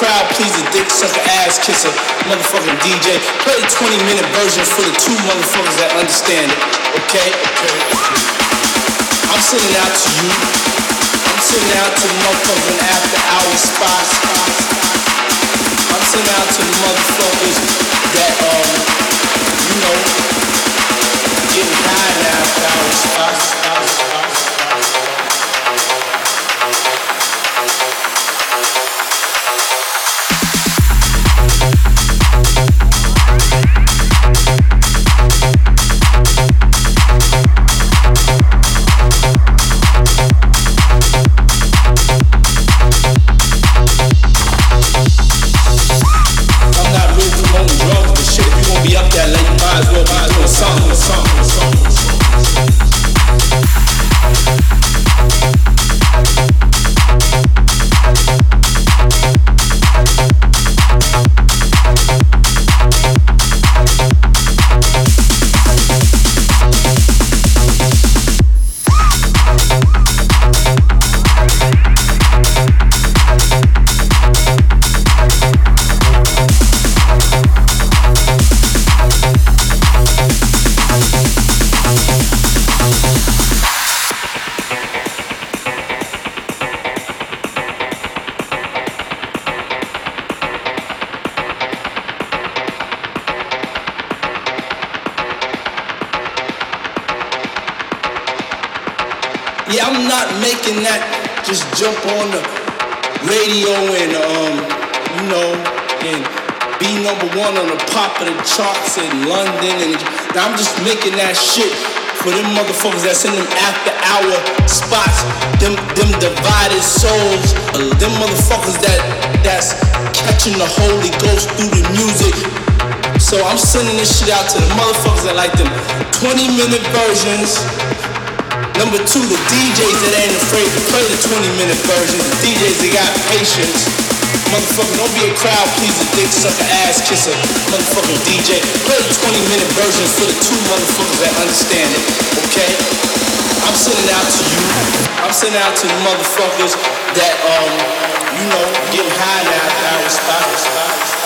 crowd pleaser, dick sucker, ass kisser, motherfucking DJ. Play the 20 minute version for the two motherfuckers that understand it. Okay? Okay. I'm sending out to you. I'm sending out to motherfucking after hours spots. I'm sending out to the motherfuckers that, um, you know, getting high in after hours spots. For them motherfuckers that in them after hour spots, them them divided souls, them motherfuckers that that's catching the Holy Ghost through the music. So I'm sending this shit out to the motherfuckers that like them 20 minute versions. Number two, the DJs that ain't afraid to play the 20 minute versions, the DJs that got patience. Motherfucker, don't be a crowd pleaser, dick sucker, ass kisser, motherfucking DJ. Play the 20 minute version for the two motherfuckers that understand it, okay? I'm sending out to you. I'm sending out to the motherfuckers that, um, you know, getting high now, now,